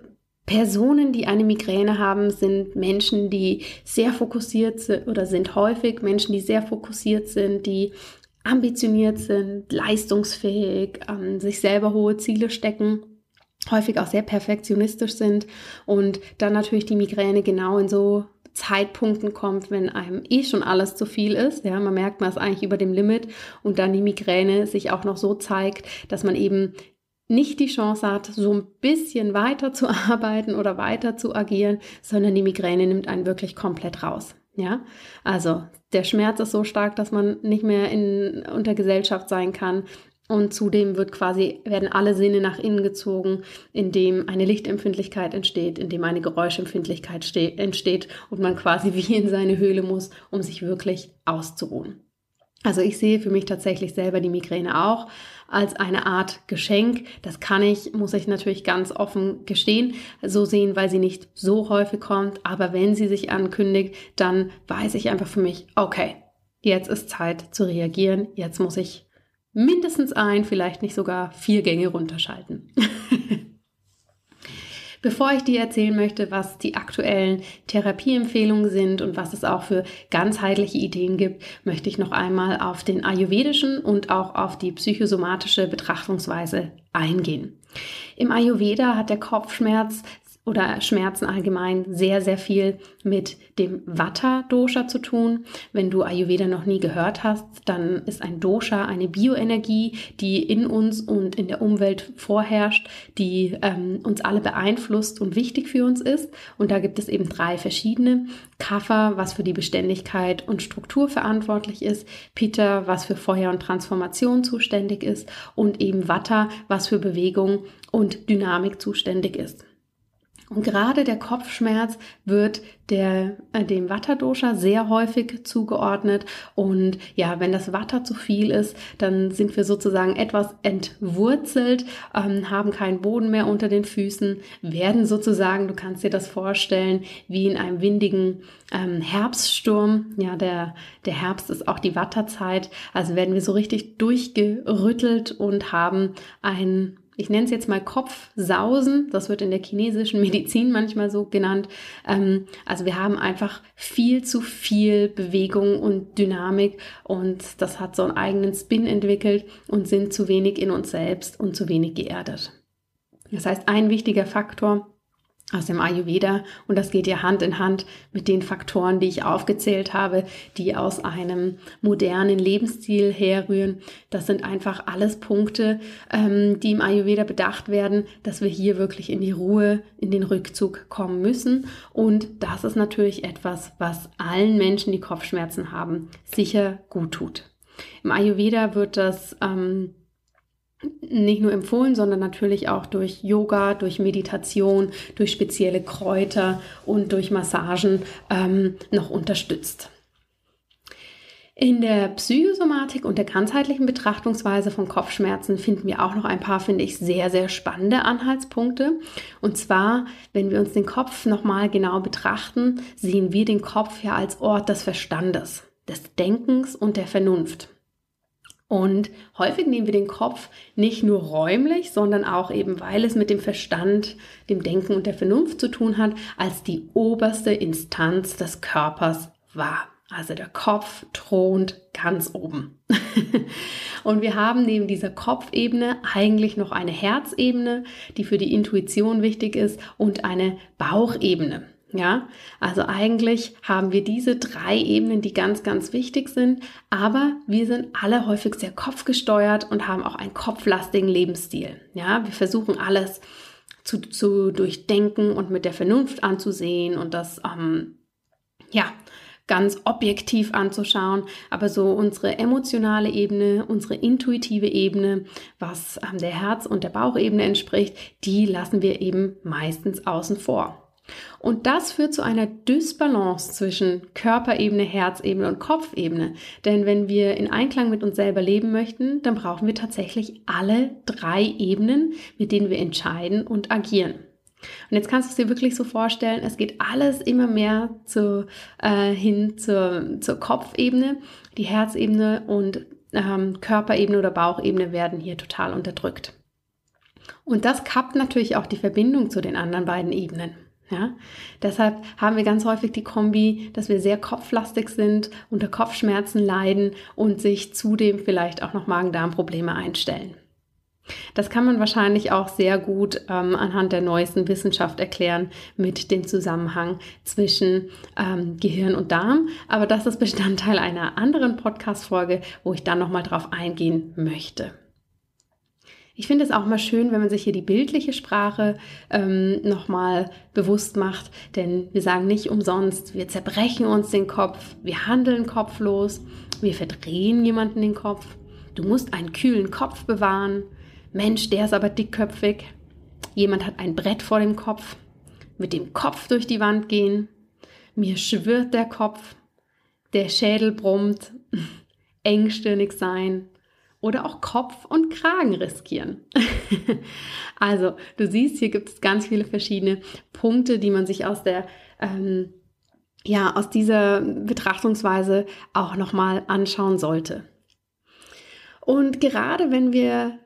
Personen, die eine Migräne haben, sind Menschen, die sehr fokussiert sind oder sind häufig Menschen, die sehr fokussiert sind, die ambitioniert sind, leistungsfähig, ähm, sich selber hohe Ziele stecken häufig auch sehr perfektionistisch sind und dann natürlich die Migräne genau in so Zeitpunkten kommt, wenn einem eh schon alles zu viel ist. Ja, man merkt, man ist eigentlich über dem Limit und dann die Migräne sich auch noch so zeigt, dass man eben nicht die Chance hat, so ein bisschen weiter zu <laughs> arbeiten oder weiter zu agieren, sondern die Migräne nimmt einen wirklich komplett raus. Ja, also der Schmerz ist so stark, dass man nicht mehr in, unter Gesellschaft sein kann. Und zudem wird quasi, werden alle Sinne nach innen gezogen, indem eine Lichtempfindlichkeit entsteht, indem eine Geräuschempfindlichkeit entsteht und man quasi wie in seine Höhle muss, um sich wirklich auszuruhen. Also ich sehe für mich tatsächlich selber die Migräne auch als eine Art Geschenk. Das kann ich, muss ich natürlich ganz offen gestehen, so sehen, weil sie nicht so häufig kommt. Aber wenn sie sich ankündigt, dann weiß ich einfach für mich, okay, jetzt ist Zeit zu reagieren. Jetzt muss ich mindestens ein, vielleicht nicht sogar vier Gänge runterschalten. <laughs> Bevor ich dir erzählen möchte, was die aktuellen Therapieempfehlungen sind und was es auch für ganzheitliche Ideen gibt, möchte ich noch einmal auf den ayurvedischen und auch auf die psychosomatische Betrachtungsweise eingehen. Im Ayurveda hat der Kopfschmerz oder Schmerzen allgemein sehr, sehr viel mit dem Vata-Dosha zu tun. Wenn du Ayurveda noch nie gehört hast, dann ist ein Dosha eine Bioenergie, die in uns und in der Umwelt vorherrscht, die ähm, uns alle beeinflusst und wichtig für uns ist. Und da gibt es eben drei verschiedene. Kapha, was für die Beständigkeit und Struktur verantwortlich ist, Pitta, was für Feuer und Transformation zuständig ist und eben Vata, was für Bewegung und Dynamik zuständig ist. Und gerade der Kopfschmerz wird der, äh, dem Vata-Dosha sehr häufig zugeordnet. Und ja, wenn das Vata zu viel ist, dann sind wir sozusagen etwas entwurzelt, ähm, haben keinen Boden mehr unter den Füßen, werden sozusagen, du kannst dir das vorstellen, wie in einem windigen ähm, Herbststurm. Ja, der, der Herbst ist auch die Vata-Zeit. Also werden wir so richtig durchgerüttelt und haben ein ich nenne es jetzt mal Kopfsausen, das wird in der chinesischen <laughs> Medizin manchmal so genannt. Ähm, also wir haben einfach viel zu viel Bewegung und Dynamik und das hat so einen eigenen Spin entwickelt und sind zu wenig in uns selbst und zu wenig geerdet. Das heißt, ein wichtiger Faktor aus dem Ayurveda und das geht ja Hand in Hand mit den Faktoren, die ich aufgezählt habe, die aus einem modernen Lebensstil herrühren. Das sind einfach alles Punkte, ähm, die im Ayurveda bedacht werden, dass wir hier wirklich in die Ruhe, in den Rückzug kommen müssen. Und das ist natürlich etwas, was allen Menschen, die Kopfschmerzen haben, sicher gut tut. Im Ayurveda wird das ähm, nicht nur empfohlen, sondern natürlich auch durch Yoga, durch Meditation, durch spezielle Kräuter und durch Massagen ähm, noch unterstützt. In der Psychosomatik und der ganzheitlichen Betrachtungsweise von Kopfschmerzen finden wir auch noch ein paar, finde ich, sehr, sehr spannende Anhaltspunkte. Und zwar, wenn wir uns den Kopf nochmal genau betrachten, sehen wir den Kopf ja als Ort des Verstandes, des Denkens und der Vernunft. Und häufig nehmen wir den Kopf nicht nur räumlich, sondern auch eben, weil es mit dem Verstand, dem Denken und der Vernunft zu tun hat, als die oberste Instanz des Körpers wahr. Also der Kopf thront ganz oben. <laughs> und wir haben neben dieser Kopfebene eigentlich noch eine Herzebene, die für die Intuition wichtig ist, und eine Bauchebene. Ja, also eigentlich haben wir diese drei Ebenen, die ganz, ganz wichtig sind, aber wir sind alle häufig sehr kopfgesteuert und haben auch einen kopflastigen Lebensstil. Ja, wir versuchen alles zu, zu durchdenken und mit der Vernunft anzusehen und das, ähm, ja, ganz objektiv anzuschauen, aber so unsere emotionale Ebene, unsere intuitive Ebene, was ähm, der Herz- und der Bauchebene entspricht, die lassen wir eben meistens außen vor. Und das führt zu einer Dysbalance zwischen Körperebene, Herzebene und Kopfebene. Denn wenn wir in Einklang mit uns selber leben möchten, dann brauchen wir tatsächlich alle drei Ebenen, mit denen wir entscheiden und agieren. Und jetzt kannst du es dir wirklich so vorstellen, es geht alles immer mehr zu, äh, hin zur, zur Kopfebene. Die Herzebene und ähm, Körperebene oder Bauchebene werden hier total unterdrückt. Und das kappt natürlich auch die Verbindung zu den anderen beiden Ebenen. Ja? Deshalb haben wir ganz häufig die Kombi, dass wir sehr kopflastig sind, unter Kopfschmerzen leiden und sich zudem vielleicht auch noch Magen-Darm-Probleme einstellen. Das kann man wahrscheinlich auch sehr gut ähm, anhand der neuesten Wissenschaft erklären mit dem Zusammenhang zwischen ähm, Gehirn und Darm. Aber das ist Bestandteil einer anderen Podcast-Folge, wo ich dann nochmal drauf eingehen möchte. Ich finde es auch mal schön, wenn man sich hier die bildliche Sprache ähm, nochmal bewusst macht, denn wir sagen nicht umsonst, wir zerbrechen uns den Kopf, wir handeln kopflos, wir verdrehen jemanden den Kopf, du musst einen kühlen Kopf bewahren, Mensch, der ist aber dickköpfig, jemand hat ein Brett vor dem Kopf, mit dem Kopf durch die Wand gehen, mir schwirrt der Kopf, der Schädel brummt, <laughs> engstirnig sein, oder auch Kopf und Kragen riskieren. <laughs> also, du siehst, hier gibt es ganz viele verschiedene Punkte, die man sich aus der ähm, ja, aus dieser Betrachtungsweise auch nochmal anschauen sollte. Und gerade wenn wir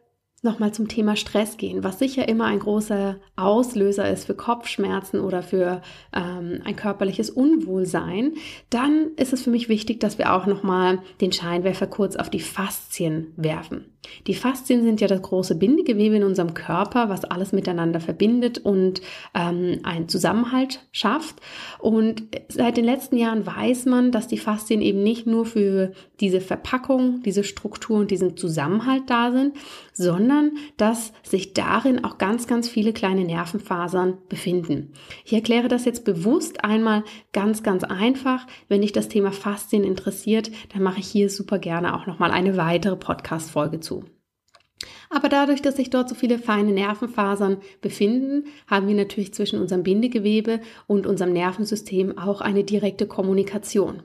nochmal zum Thema Stress gehen, was sicher immer ein großer Auslöser ist für Kopfschmerzen oder für ähm, ein körperliches Unwohlsein, dann ist es für mich wichtig, dass wir auch nochmal den Scheinwerfer kurz auf die Faszien werfen. Die Faszien sind ja das große Bindegewebe in unserem Körper, was alles miteinander verbindet und ähm, einen Zusammenhalt schafft. Und seit den letzten Jahren weiß man, dass die Faszien eben nicht nur für diese Verpackung, diese Struktur und diesen Zusammenhalt da sind, sondern dass sich darin auch ganz, ganz viele kleine Nervenfasern befinden. Ich erkläre das jetzt bewusst einmal ganz, ganz einfach. Wenn dich das Thema Faszien interessiert, dann mache ich hier super gerne auch nochmal eine weitere Podcast-Folge zu. Aber dadurch, dass sich dort so viele feine Nervenfasern befinden, haben wir natürlich zwischen unserem Bindegewebe und unserem Nervensystem auch eine direkte Kommunikation.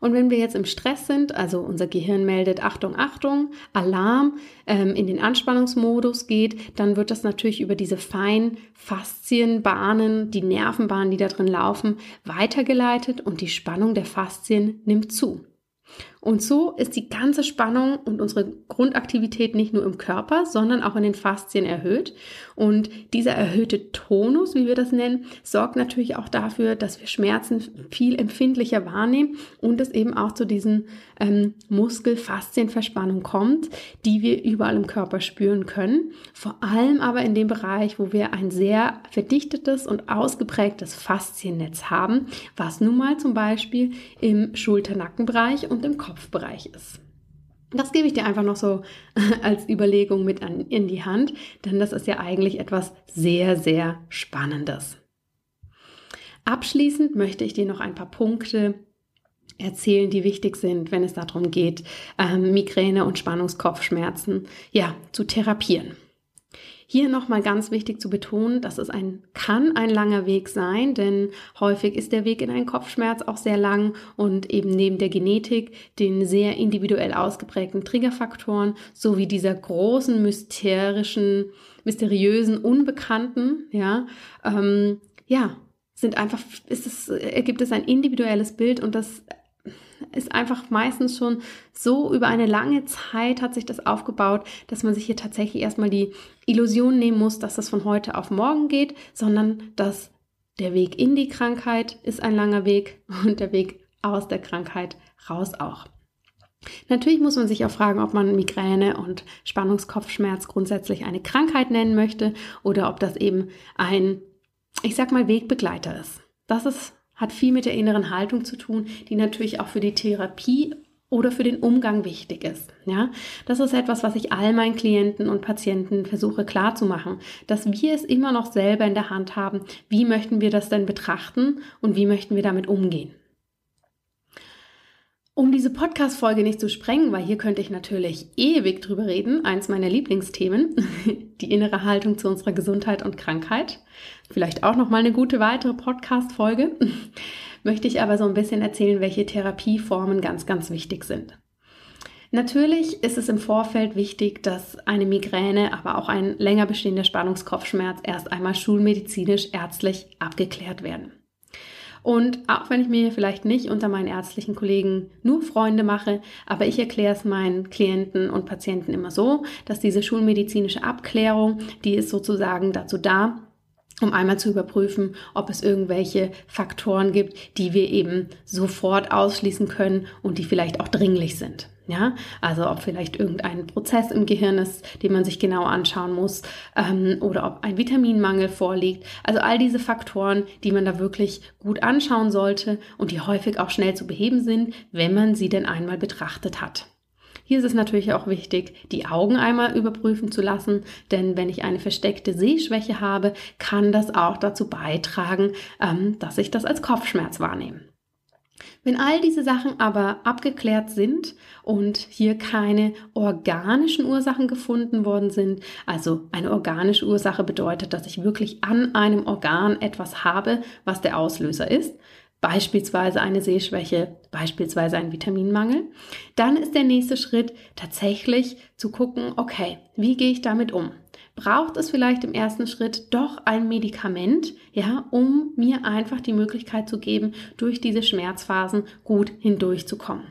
Und wenn wir jetzt im Stress sind, also unser Gehirn meldet Achtung, Achtung, Alarm, ähm, in den Anspannungsmodus geht, dann wird das natürlich über diese feinen Faszienbahnen, die Nervenbahnen, die da drin laufen, weitergeleitet und die Spannung der Faszien nimmt zu. Und so ist die ganze Spannung und unsere Grundaktivität nicht nur im Körper, sondern auch in den Faszien erhöht. Und dieser erhöhte Tonus, wie wir das nennen, sorgt natürlich auch dafür, dass wir Schmerzen viel empfindlicher wahrnehmen und es eben auch zu diesen ähm, Muskel-Faszienverspannungen kommt, die wir überall im Körper spüren können. Vor allem aber in dem Bereich, wo wir ein sehr verdichtetes und ausgeprägtes Fasziennetz haben, was nun mal zum Beispiel im Schulter-Nackenbereich und im Kopf Kopfbereich ist. Das gebe ich dir einfach noch so <laughs> als Überlegung mit an, in die Hand, denn das ist ja eigentlich etwas sehr, sehr Spannendes. Abschließend möchte ich dir noch ein paar Punkte erzählen, die wichtig sind, wenn es darum geht, ähm, Migräne und Spannungskopfschmerzen ja zu therapieren. Hier nochmal ganz wichtig zu betonen, dass es ein, kann ein langer Weg sein, denn häufig ist der Weg in einen Kopfschmerz auch sehr lang und eben neben der Genetik, den sehr individuell ausgeprägten Triggerfaktoren sowie dieser großen, mysterischen, mysteriösen, unbekannten, ja, ähm, ja, sind einfach, ist es, ergibt es ein individuelles Bild und das ist einfach meistens schon so über eine lange Zeit hat sich das aufgebaut, dass man sich hier tatsächlich erstmal die Illusion nehmen muss, dass das von heute auf morgen geht, sondern dass der Weg in die Krankheit ist ein langer Weg <laughs> und der Weg aus der Krankheit raus auch. Natürlich muss man sich auch fragen, ob man Migräne und Spannungskopfschmerz grundsätzlich eine Krankheit nennen möchte oder ob das eben ein, ich sag mal, Wegbegleiter ist. Das ist hat viel mit der inneren Haltung zu tun, die natürlich auch für die Therapie oder für den Umgang wichtig ist. Ja, das ist etwas, was ich all meinen Klienten und Patienten versuche klarzumachen, dass wir es immer noch selber in der Hand haben. Wie möchten wir das denn betrachten und wie möchten wir damit umgehen? Um diese Podcast-Folge nicht zu sprengen, weil hier könnte ich natürlich ewig drüber reden, eins meiner Lieblingsthemen, <laughs> die innere Haltung zu unserer Gesundheit und Krankheit. Vielleicht auch nochmal eine gute weitere Podcast-Folge. <laughs> Möchte ich aber so ein bisschen erzählen, welche Therapieformen ganz, ganz wichtig sind. Natürlich ist es im Vorfeld wichtig, dass eine Migräne, aber auch ein länger bestehender Spannungskopfschmerz erst einmal schulmedizinisch ärztlich abgeklärt werden. Und auch wenn ich mir vielleicht nicht unter meinen ärztlichen Kollegen nur Freunde mache, aber ich erkläre es meinen Klienten und Patienten immer so, dass diese schulmedizinische Abklärung, die ist sozusagen dazu da, um einmal zu überprüfen, ob es irgendwelche Faktoren gibt, die wir eben sofort ausschließen können und die vielleicht auch dringlich sind. Ja, also ob vielleicht irgendein Prozess im Gehirn ist, den man sich genau anschauen muss, ähm, oder ob ein Vitaminmangel vorliegt. Also all diese Faktoren, die man da wirklich gut anschauen sollte und die häufig auch schnell zu beheben sind, wenn man sie denn einmal betrachtet hat. Hier ist es natürlich auch wichtig, die Augen einmal überprüfen zu lassen, denn wenn ich eine versteckte Sehschwäche habe, kann das auch dazu beitragen, ähm, dass ich das als Kopfschmerz wahrnehme. Wenn all diese Sachen aber abgeklärt sind und hier keine organischen Ursachen gefunden worden sind, also eine organische Ursache bedeutet, dass ich wirklich an einem Organ etwas habe, was der Auslöser ist, beispielsweise eine Sehschwäche, beispielsweise ein Vitaminmangel, dann ist der nächste Schritt tatsächlich zu gucken, okay, wie gehe ich damit um? Braucht es vielleicht im ersten Schritt doch ein Medikament, ja, um mir einfach die Möglichkeit zu geben, durch diese Schmerzphasen gut hindurchzukommen.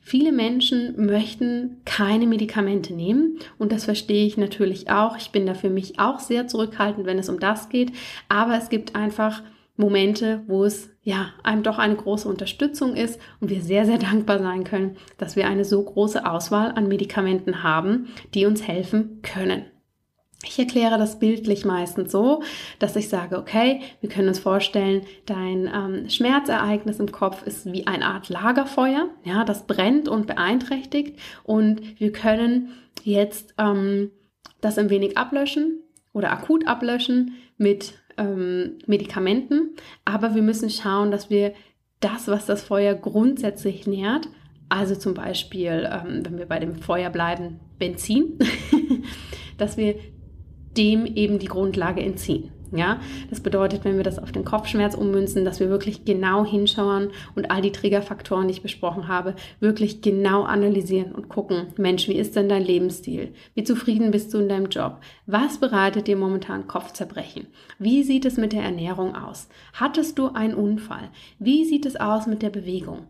Viele Menschen möchten keine Medikamente nehmen und das verstehe ich natürlich auch. Ich bin da für mich auch sehr zurückhaltend, wenn es um das geht, aber es gibt einfach Momente, wo es ja einem doch eine große Unterstützung ist und wir sehr, sehr dankbar sein können, dass wir eine so große Auswahl an Medikamenten haben, die uns helfen können. Ich erkläre das bildlich meistens so, dass ich sage, okay, wir können uns vorstellen, dein ähm, Schmerzereignis im Kopf ist wie eine Art Lagerfeuer, ja, das brennt und beeinträchtigt. Und wir können jetzt ähm, das ein wenig ablöschen oder akut ablöschen mit ähm, Medikamenten, aber wir müssen schauen, dass wir das, was das Feuer grundsätzlich nährt, also zum Beispiel, ähm, wenn wir bei dem Feuer bleiben, Benzin, <laughs> dass wir dem eben die Grundlage entziehen. Ja, das bedeutet, wenn wir das auf den Kopfschmerz ummünzen, dass wir wirklich genau hinschauen und all die Triggerfaktoren, die ich besprochen habe, wirklich genau analysieren und gucken, Mensch, wie ist denn dein Lebensstil? Wie zufrieden bist du in deinem Job? Was bereitet dir momentan Kopfzerbrechen? Wie sieht es mit der Ernährung aus? Hattest du einen Unfall? Wie sieht es aus mit der Bewegung?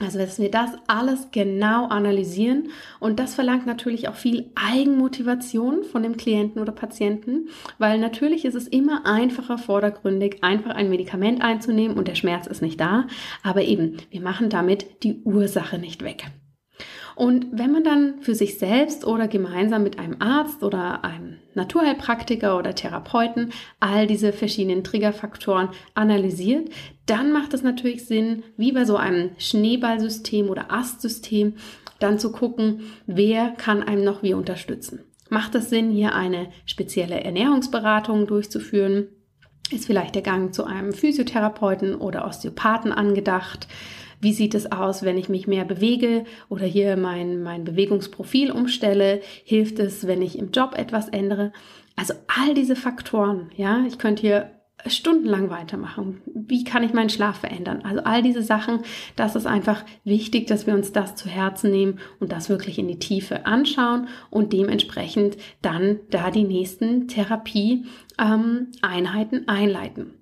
Also, dass wir das alles genau analysieren und das verlangt natürlich auch viel Eigenmotivation von dem Klienten oder Patienten, weil natürlich ist es immer einfacher vordergründig, einfach ein Medikament einzunehmen und der Schmerz ist nicht da, aber eben, wir machen damit die Ursache nicht weg. Und wenn man dann für sich selbst oder gemeinsam mit einem Arzt oder einem Naturheilpraktiker oder Therapeuten all diese verschiedenen Triggerfaktoren analysiert, dann macht es natürlich Sinn, wie bei so einem Schneeballsystem oder Astsystem, dann zu gucken, wer kann einem noch wie unterstützen. Macht es Sinn, hier eine spezielle Ernährungsberatung durchzuführen? Ist vielleicht der Gang zu einem Physiotherapeuten oder Osteopathen angedacht? Wie sieht es aus, wenn ich mich mehr bewege oder hier mein, mein Bewegungsprofil umstelle? Hilft es, wenn ich im Job etwas ändere? Also all diese Faktoren, ja, ich könnte hier stundenlang weitermachen. Wie kann ich meinen Schlaf verändern? Also all diese Sachen, das ist einfach wichtig, dass wir uns das zu Herzen nehmen und das wirklich in die Tiefe anschauen und dementsprechend dann da die nächsten Therapie-Einheiten einleiten.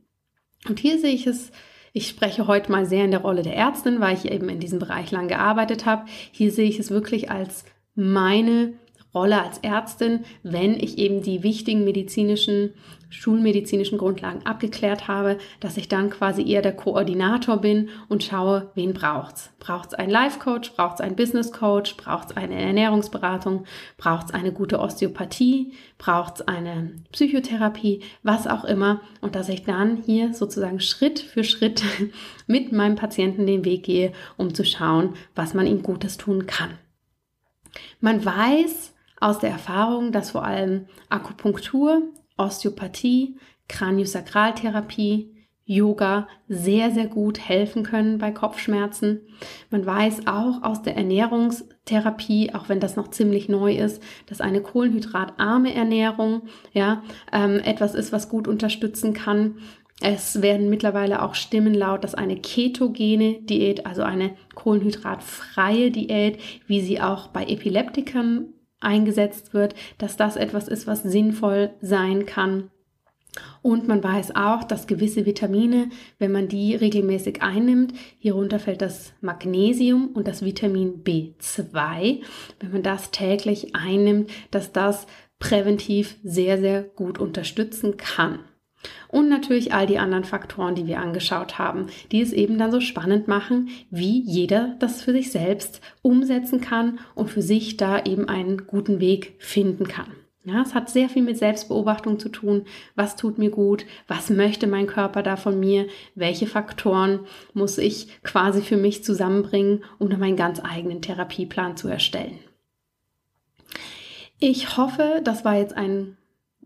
Und hier sehe ich es ich spreche heute mal sehr in der Rolle der Ärztin, weil ich eben in diesem Bereich lang gearbeitet habe. Hier sehe ich es wirklich als meine Rolle als Ärztin, wenn ich eben die wichtigen medizinischen, schulmedizinischen Grundlagen abgeklärt habe, dass ich dann quasi eher der Koordinator bin und schaue, wen braucht's? Braucht's einen Life Coach? Braucht's einen Business Coach? Braucht's eine Ernährungsberatung? Braucht's eine gute Osteopathie? Braucht's eine Psychotherapie? Was auch immer. Und dass ich dann hier sozusagen Schritt für Schritt <laughs> mit meinem Patienten den Weg gehe, um zu schauen, was man ihm Gutes tun kann. Man weiß, aus der Erfahrung, dass vor allem Akupunktur, Osteopathie, Kraniosakraltherapie, Yoga sehr, sehr gut helfen können bei Kopfschmerzen. Man weiß auch aus der Ernährungstherapie, auch wenn das noch ziemlich neu ist, dass eine kohlenhydratarme Ernährung ja ähm, etwas ist, was gut unterstützen kann. Es werden mittlerweile auch Stimmen laut, dass eine ketogene Diät, also eine kohlenhydratfreie Diät, wie sie auch bei Epileptikern eingesetzt wird, dass das etwas ist, was sinnvoll sein kann. Und man weiß auch, dass gewisse Vitamine, wenn man die regelmäßig einnimmt, hierunter fällt das Magnesium und das Vitamin B2, wenn man das täglich einnimmt, dass das präventiv sehr, sehr gut unterstützen kann. Und natürlich all die anderen Faktoren, die wir angeschaut haben, die es eben dann so spannend machen, wie jeder das für sich selbst umsetzen kann und für sich da eben einen guten Weg finden kann. Ja, es hat sehr viel mit Selbstbeobachtung zu tun. Was tut mir gut? Was möchte mein Körper da von mir? Welche Faktoren muss ich quasi für mich zusammenbringen, um dann meinen ganz eigenen Therapieplan zu erstellen? Ich hoffe, das war jetzt ein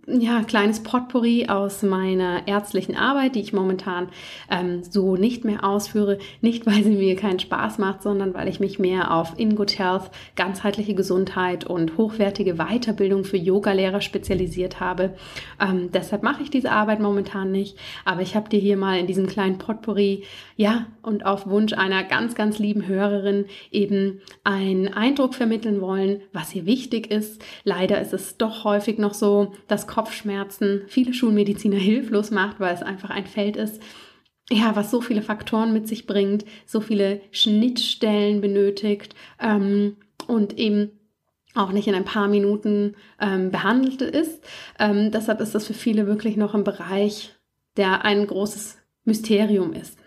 ja, kleines Potpourri aus meiner ärztlichen Arbeit, die ich momentan ähm, so nicht mehr ausführe. Nicht, <laughs> weil sie mir keinen Spaß macht, sondern weil ich mich mehr auf In Good Health, ganzheitliche Gesundheit und hochwertige Weiterbildung für Yogalehrer spezialisiert habe. Ähm, deshalb mache ich diese Arbeit momentan nicht. Aber ich habe dir hier mal in diesem kleinen Potpourri, ja, und auf Wunsch einer ganz, ganz lieben Hörerin eben einen Eindruck vermitteln wollen, was hier wichtig ist. Leider ist es doch häufig noch so, dass Kopfschmerzen viele Schulmediziner <laughs> hilflos macht, weil es einfach ein Feld ist, ja, was so viele Faktoren mit sich bringt, so viele Schnittstellen benötigt ähm, und eben auch nicht in ein paar Minuten ähm, behandelt ist. Ähm, deshalb ist das für viele wirklich noch ein Bereich, der ein großes Mysterium ist.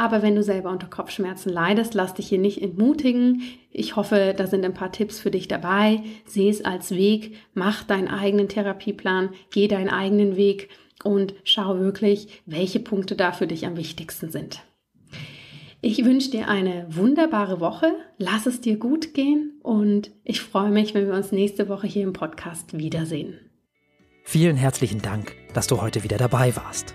Aber wenn du selber unter Kopfschmerzen leidest, lass dich hier nicht entmutigen. Ich hoffe, da sind ein paar Tipps für dich dabei. Seh es als Weg, mach deinen eigenen Therapieplan, geh deinen eigenen Weg und schau wirklich, welche Punkte da für dich am wichtigsten sind. Ich wünsche dir eine wunderbare Woche. Lass es dir gut gehen und ich freue mich, wenn wir uns nächste Woche hier im Podcast wiedersehen. Vielen herzlichen Dank, dass du heute wieder dabei warst.